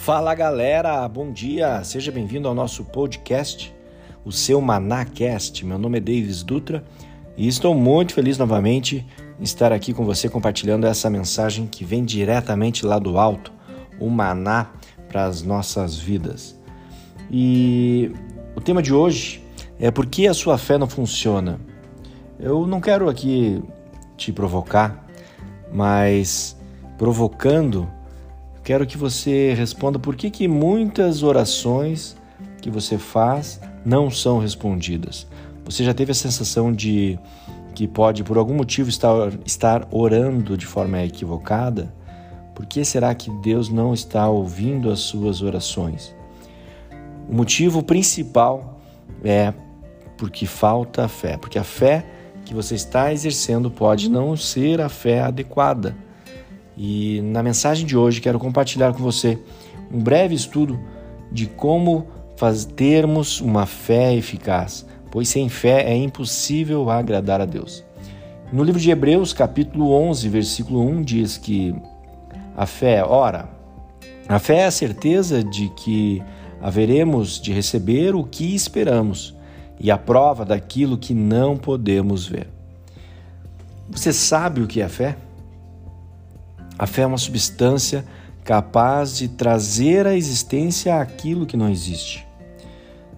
Fala galera, bom dia, seja bem-vindo ao nosso podcast, o seu Manacast. Meu nome é Davis Dutra e estou muito feliz novamente em estar aqui com você compartilhando essa mensagem que vem diretamente lá do alto, o Maná para as nossas vidas. E o tema de hoje é por que a sua fé não funciona. Eu não quero aqui te provocar, mas provocando, quero que você responda por que, que muitas orações que você faz não são respondidas. Você já teve a sensação de que pode, por algum motivo, estar, estar orando de forma equivocada? Por que será que Deus não está ouvindo as suas orações? O motivo principal é porque falta a fé, porque a fé que você está exercendo pode não ser a fé adequada. E na mensagem de hoje quero compartilhar com você um breve estudo de como faz, termos uma fé eficaz, pois sem fé é impossível agradar a Deus. No livro de Hebreus, capítulo 11, versículo 1, diz que a fé, ora, a fé é a certeza de que haveremos de receber o que esperamos e a prova daquilo que não podemos ver. Você sabe o que é fé? A fé é uma substância capaz de trazer à existência aquilo que não existe.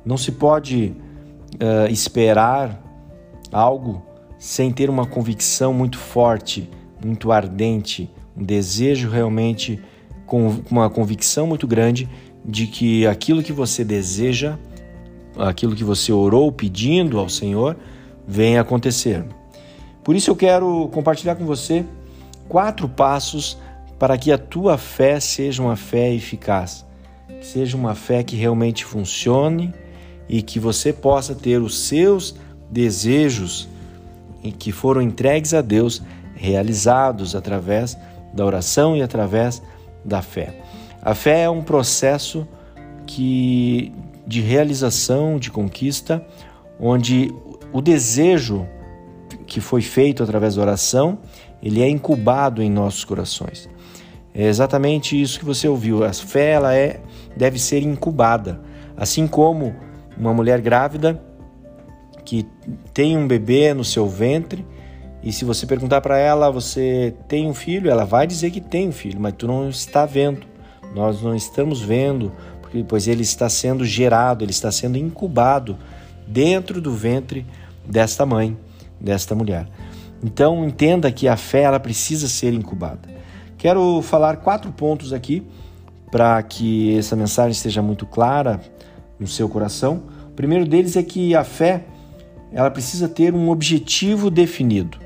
Não se pode uh, esperar algo sem ter uma convicção muito forte, muito ardente, um desejo realmente com uma convicção muito grande de que aquilo que você deseja, aquilo que você orou pedindo ao Senhor, venha acontecer. Por isso eu quero compartilhar com você quatro passos para que a tua fé seja uma fé eficaz, que seja uma fé que realmente funcione e que você possa ter os seus desejos que foram entregues a Deus realizados através da oração e através da fé. A fé é um processo que de realização, de conquista, onde o desejo que foi feito através da oração, ele é incubado em nossos corações. É exatamente isso que você ouviu. A fé ela é deve ser incubada, assim como uma mulher grávida que tem um bebê no seu ventre e se você perguntar para ela, você tem um filho, ela vai dizer que tem um filho, mas tu não está vendo. Nós não estamos vendo, porque pois ele está sendo gerado, ele está sendo incubado dentro do ventre desta mãe, desta mulher. Então entenda que a fé ela precisa ser incubada. Quero falar quatro pontos aqui para que essa mensagem seja muito clara no seu coração. O primeiro deles é que a fé ela precisa ter um objetivo definido.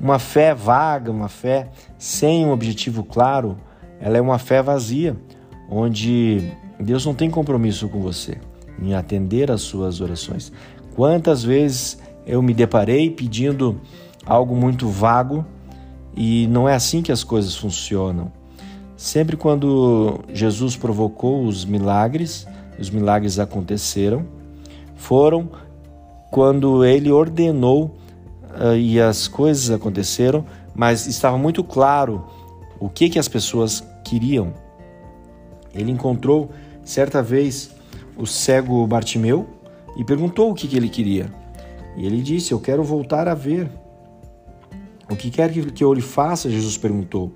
Uma fé vaga, uma fé sem um objetivo claro, ela é uma fé vazia, onde Deus não tem compromisso com você em atender às suas orações. Quantas vezes eu me deparei pedindo algo muito vago e não é assim que as coisas funcionam. Sempre quando Jesus provocou os milagres, os milagres aconteceram, foram quando ele ordenou uh, e as coisas aconteceram, mas estava muito claro o que, que as pessoas queriam. Ele encontrou certa vez o cego Bartimeu e perguntou o que, que ele queria. E ele disse: Eu quero voltar a ver. O que quer que eu lhe faça? Jesus perguntou.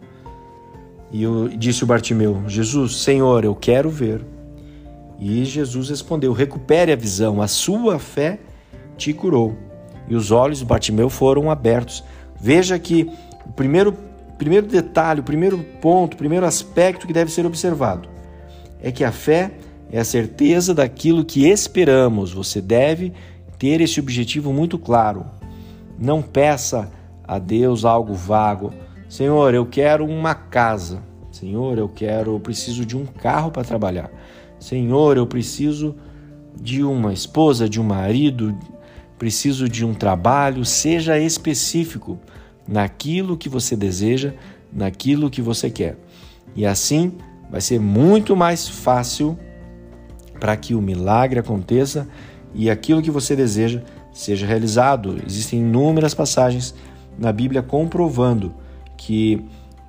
E eu, disse o Bartimeu: Jesus, Senhor, eu quero ver. E Jesus respondeu: Recupere a visão, a sua fé te curou. E os olhos do Bartimeu foram abertos. Veja que o primeiro, primeiro detalhe, o primeiro ponto, o primeiro aspecto que deve ser observado é que a fé é a certeza daquilo que esperamos. Você deve ter esse objetivo muito claro. Não peça a Deus algo vago. Senhor, eu quero uma casa. Senhor, eu quero, eu preciso de um carro para trabalhar. Senhor, eu preciso de uma esposa, de um marido, preciso de um trabalho. Seja específico naquilo que você deseja, naquilo que você quer. E assim vai ser muito mais fácil para que o milagre aconteça e aquilo que você deseja seja realizado. Existem inúmeras passagens na Bíblia comprovando que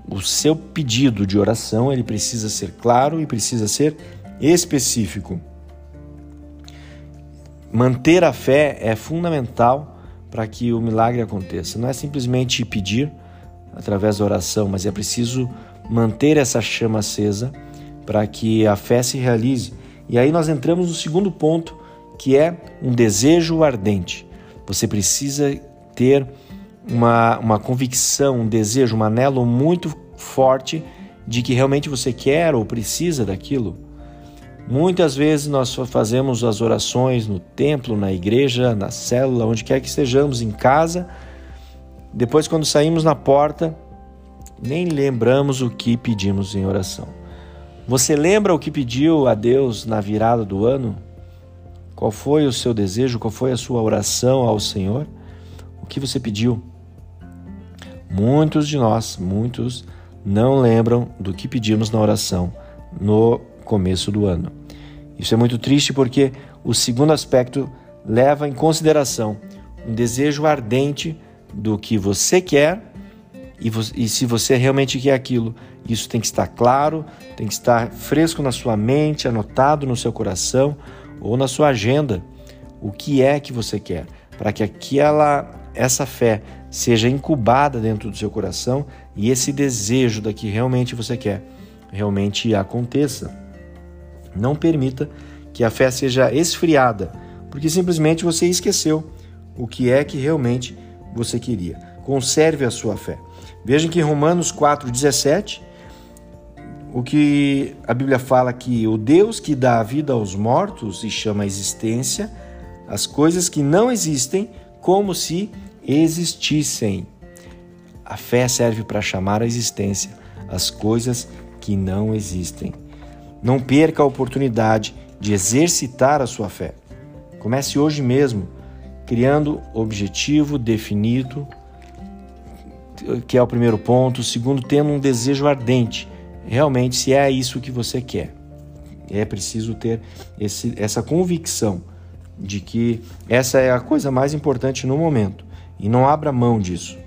o seu pedido de oração ele precisa ser claro e precisa ser específico. Manter a fé é fundamental para que o milagre aconteça. Não é simplesmente pedir através da oração, mas é preciso manter essa chama acesa para que a fé se realize. E aí nós entramos no segundo ponto, que é um desejo ardente. Você precisa ter uma, uma convicção, um desejo, um anelo muito forte de que realmente você quer ou precisa daquilo. Muitas vezes nós fazemos as orações no templo, na igreja, na célula, onde quer que estejamos, em casa. Depois, quando saímos na porta, nem lembramos o que pedimos em oração. Você lembra o que pediu a Deus na virada do ano? Qual foi o seu desejo? Qual foi a sua oração ao Senhor? O que você pediu? Muitos de nós, muitos, não lembram do que pedimos na oração no começo do ano. Isso é muito triste porque o segundo aspecto leva em consideração um desejo ardente do que você quer e, e se você realmente quer aquilo. Isso tem que estar claro, tem que estar fresco na sua mente, anotado no seu coração ou na sua agenda. O que é que você quer? Para que aquela essa fé seja incubada dentro do seu coração e esse desejo da que realmente você quer realmente aconteça. Não permita que a fé seja esfriada, porque simplesmente você esqueceu o que é que realmente você queria. Conserve a sua fé. Vejam que em Romanos 4:17, o que a Bíblia fala que o Deus que dá a vida aos mortos e chama a existência as coisas que não existem como se existissem. A fé serve para chamar à existência as coisas que não existem. Não perca a oportunidade de exercitar a sua fé. Comece hoje mesmo, criando objetivo definido, que é o primeiro ponto. Segundo, tendo um desejo ardente, realmente, se é isso que você quer. É preciso ter esse, essa convicção de que essa é a coisa mais importante no momento. E não abra mão disso,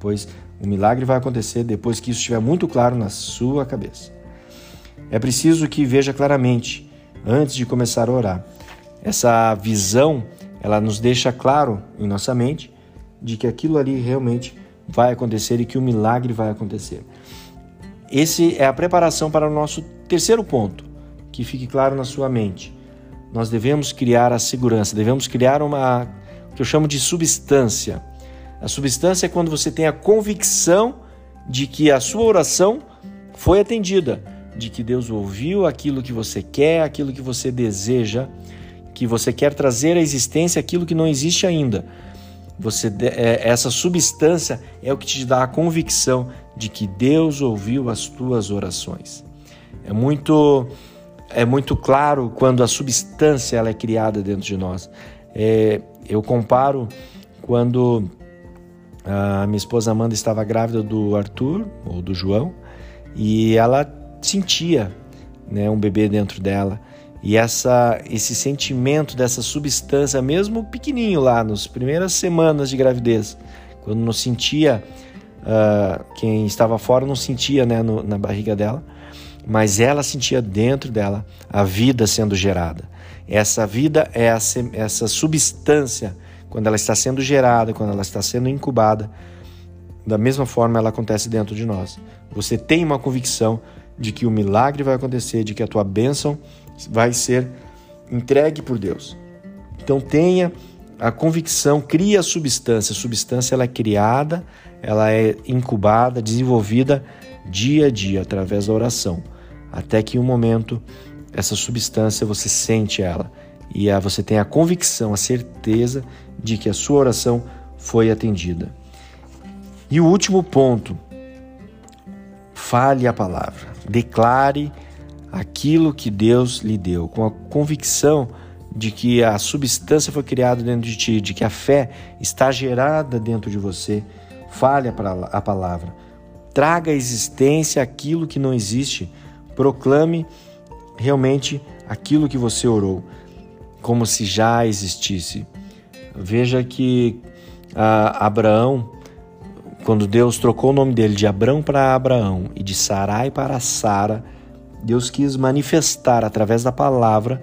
pois o milagre vai acontecer depois que isso estiver muito claro na sua cabeça. É preciso que veja claramente antes de começar a orar. Essa visão, ela nos deixa claro em nossa mente de que aquilo ali realmente vai acontecer e que o milagre vai acontecer. Esse é a preparação para o nosso terceiro ponto, que fique claro na sua mente. Nós devemos criar a segurança, devemos criar uma que eu chamo de substância. A substância é quando você tem a convicção de que a sua oração foi atendida, de que Deus ouviu aquilo que você quer, aquilo que você deseja, que você quer trazer à existência aquilo que não existe ainda. Você é, essa substância é o que te dá a convicção de que Deus ouviu as tuas orações. É muito é muito claro quando a substância ela é criada dentro de nós. É, eu comparo quando a minha esposa Amanda estava grávida do Arthur, ou do João, e ela sentia né, um bebê dentro dela. E essa, esse sentimento dessa substância, mesmo pequenininho lá, nas primeiras semanas de gravidez, quando não sentia, uh, quem estava fora não sentia né, no, na barriga dela, mas ela sentia dentro dela a vida sendo gerada. Essa vida é essa substância, quando ela está sendo gerada, quando ela está sendo incubada, da mesma forma ela acontece dentro de nós. Você tem uma convicção de que o milagre vai acontecer, de que a tua bênção vai ser entregue por Deus. Então tenha a convicção, cria a substância. A substância ela é criada, ela é incubada, desenvolvida dia a dia através da oração, até que um momento essa substância você sente ela e você tem a convicção, a certeza de que a sua oração foi atendida. E o último ponto, fale a palavra, declare aquilo que Deus lhe deu, com a convicção de que a substância foi criada dentro de ti, de que a fé está gerada dentro de você. Fale a palavra, traga à existência aquilo que não existe, proclame realmente aquilo que você orou, como se já existisse. Veja que ah, Abraão, quando Deus trocou o nome dele de Abrão para Abraão e de Sarai para Sara, Deus quis manifestar através da palavra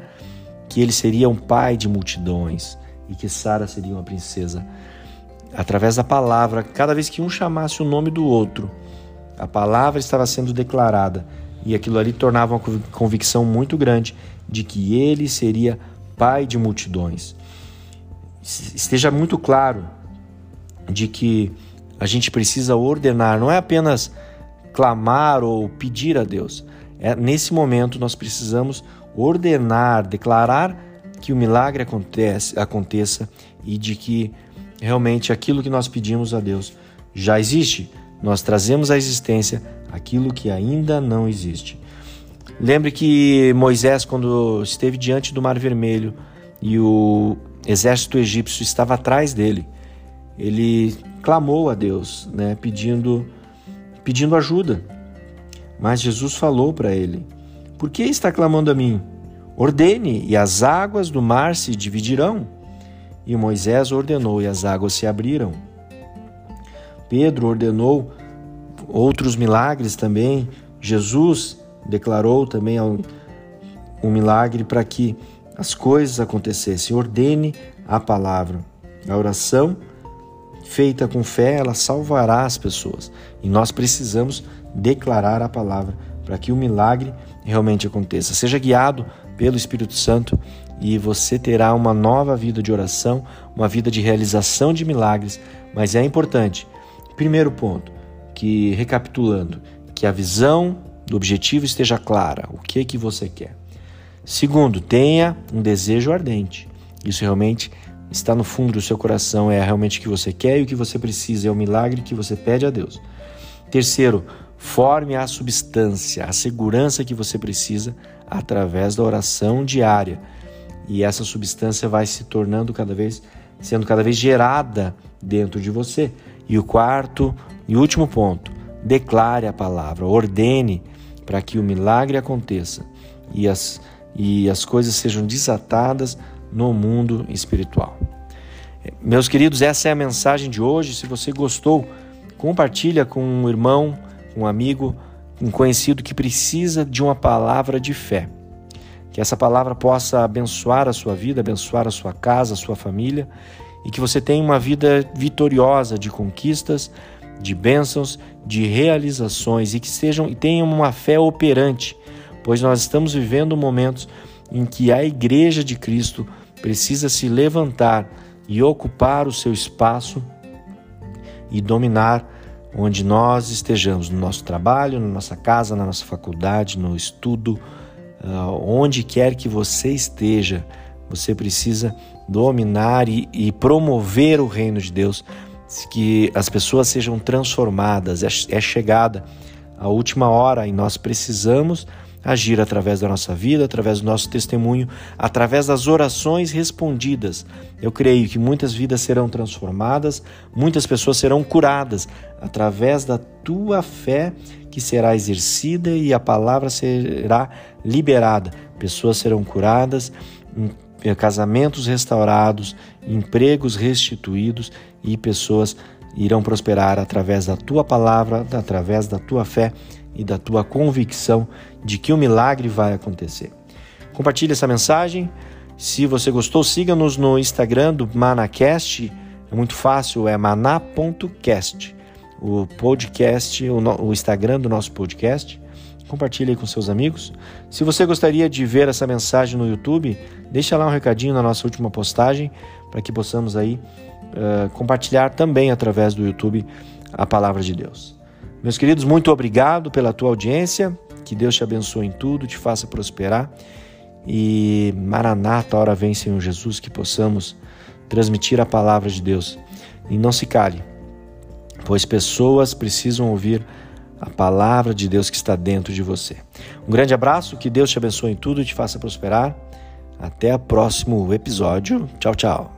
que ele seria um pai de multidões e que Sara seria uma princesa. Através da palavra, cada vez que um chamasse o nome do outro, a palavra estava sendo declarada e aquilo ali tornava uma convicção muito grande de que ele seria pai de multidões. Esteja muito claro de que a gente precisa ordenar, não é apenas clamar ou pedir a Deus. É, nesse momento nós precisamos ordenar, declarar que o milagre acontece, aconteça e de que realmente aquilo que nós pedimos a Deus já existe. Nós trazemos à existência aquilo que ainda não existe. Lembre que Moisés, quando esteve diante do Mar Vermelho e o exército egípcio estava atrás dele, ele clamou a Deus, né, pedindo, pedindo ajuda. Mas Jesus falou para ele: Por que está clamando a mim? Ordene, e as águas do mar se dividirão. E Moisés ordenou, e as águas se abriram. Pedro ordenou outros milagres também. Jesus declarou também um milagre para que as coisas acontecessem. Ordene a palavra. A oração feita com fé, ela salvará as pessoas. E nós precisamos declarar a palavra para que o milagre realmente aconteça. Seja guiado pelo Espírito Santo e você terá uma nova vida de oração, uma vida de realização de milagres. Mas é importante, primeiro ponto, que recapitulando, que a visão do objetivo esteja clara, o que que você quer. Segundo, tenha um desejo ardente. Isso realmente está no fundo do seu coração, é realmente o que você quer e o que você precisa, é o milagre que você pede a Deus. Terceiro, forme a substância, a segurança que você precisa através da oração diária. E essa substância vai se tornando cada vez, sendo cada vez gerada dentro de você. E o quarto e último ponto, declare a palavra, ordene para que o milagre aconteça e as, e as coisas sejam desatadas no mundo espiritual. Meus queridos, essa é a mensagem de hoje. Se você gostou, compartilha com um irmão, um amigo, um conhecido que precisa de uma palavra de fé. Que essa palavra possa abençoar a sua vida, abençoar a sua casa, a sua família e que você tenha uma vida vitoriosa de conquistas, de bênçãos, de realizações e que sejam e tenham uma fé operante, pois nós estamos vivendo momentos em que a igreja de Cristo precisa se levantar e ocupar o seu espaço e dominar onde nós estejamos, no nosso trabalho, na nossa casa, na nossa faculdade, no estudo, ah, onde quer que você esteja, você precisa dominar e, e promover o reino de Deus, que as pessoas sejam transformadas. É, é chegada a última hora e nós precisamos agir através da nossa vida, através do nosso testemunho, através das orações respondidas. Eu creio que muitas vidas serão transformadas, muitas pessoas serão curadas através da tua fé que será exercida e a palavra será liberada. Pessoas serão curadas, eh, casamentos restaurados, empregos restituídos e pessoas irão prosperar através da tua palavra, através da tua fé e da tua convicção de que o milagre vai acontecer. Compartilhe essa mensagem. Se você gostou, siga-nos no Instagram do Manacast. É muito fácil, é maná.cast. O podcast, o, Instagram do nosso podcast. Compartilhe aí com seus amigos. Se você gostaria de ver essa mensagem no YouTube, deixa lá um recadinho na nossa última postagem para que possamos aí uh, compartilhar também através do YouTube a palavra de Deus. Meus queridos, muito obrigado pela tua audiência. Que Deus te abençoe em tudo, te faça prosperar. E Maranata, hora vem, Senhor Jesus, que possamos transmitir a palavra de Deus. E não se cale, pois pessoas precisam ouvir a palavra de Deus que está dentro de você. Um grande abraço, que Deus te abençoe em tudo e te faça prosperar. Até o próximo episódio. Tchau, tchau.